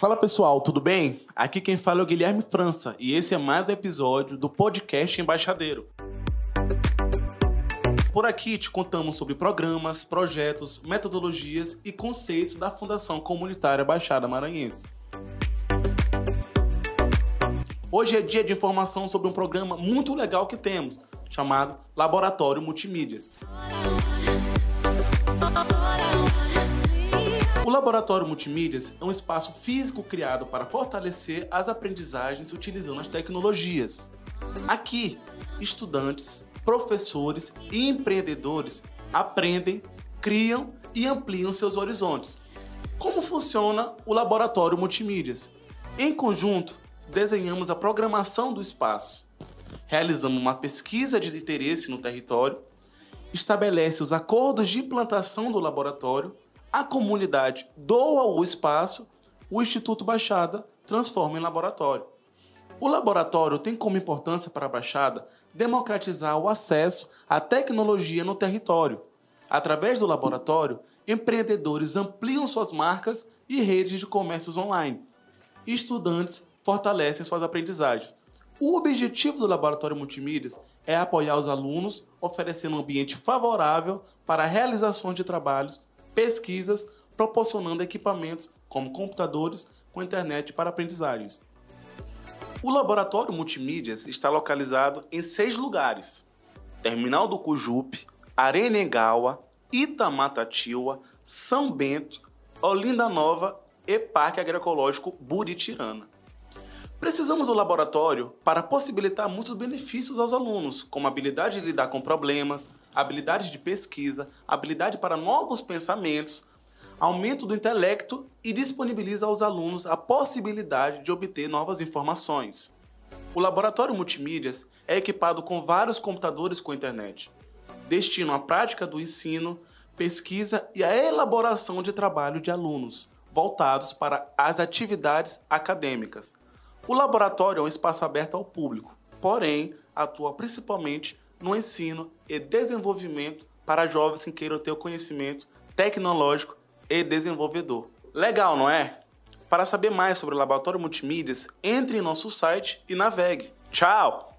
Fala pessoal, tudo bem? Aqui quem fala é o Guilherme França e esse é mais um episódio do podcast Embaixadeiro. Por aqui te contamos sobre programas, projetos, metodologias e conceitos da Fundação Comunitária Baixada Maranhense. Hoje é dia de informação sobre um programa muito legal que temos, chamado Laboratório Multimídias. O Laboratório Multimídias é um espaço físico criado para fortalecer as aprendizagens utilizando as tecnologias. Aqui, estudantes, professores e empreendedores aprendem, criam e ampliam seus horizontes. Como funciona o Laboratório Multimídias? Em conjunto, desenhamos a programação do espaço, realizamos uma pesquisa de interesse no território, estabelece os acordos de implantação do laboratório, a comunidade doa o espaço, o Instituto Baixada transforma em laboratório. O laboratório tem como importância para a Baixada democratizar o acesso à tecnologia no território. Através do laboratório, empreendedores ampliam suas marcas e redes de comércios online. Estudantes fortalecem suas aprendizagens. O objetivo do Laboratório Multimídias é apoiar os alunos, oferecendo um ambiente favorável para a realização de trabalhos, pesquisas, proporcionando equipamentos como computadores com internet para aprendizagens. O laboratório multimídias está localizado em seis lugares: Terminal do Cujupe, Arenegawa, Itamatatiwa, São Bento, Olinda Nova e Parque Agroecológico Buritirana. Precisamos do laboratório para possibilitar muitos benefícios aos alunos, como habilidade de lidar com problemas, habilidade de pesquisa, habilidade para novos pensamentos, aumento do intelecto e disponibiliza aos alunos a possibilidade de obter novas informações. O laboratório multimídias é equipado com vários computadores com internet. Destinam a prática do ensino, pesquisa e a elaboração de trabalho de alunos, voltados para as atividades acadêmicas. O laboratório é um espaço aberto ao público, porém atua principalmente no ensino e desenvolvimento para jovens que queiram ter o conhecimento tecnológico e desenvolvedor. Legal, não é? Para saber mais sobre o Laboratório Multimídias, entre em nosso site e navegue. Tchau!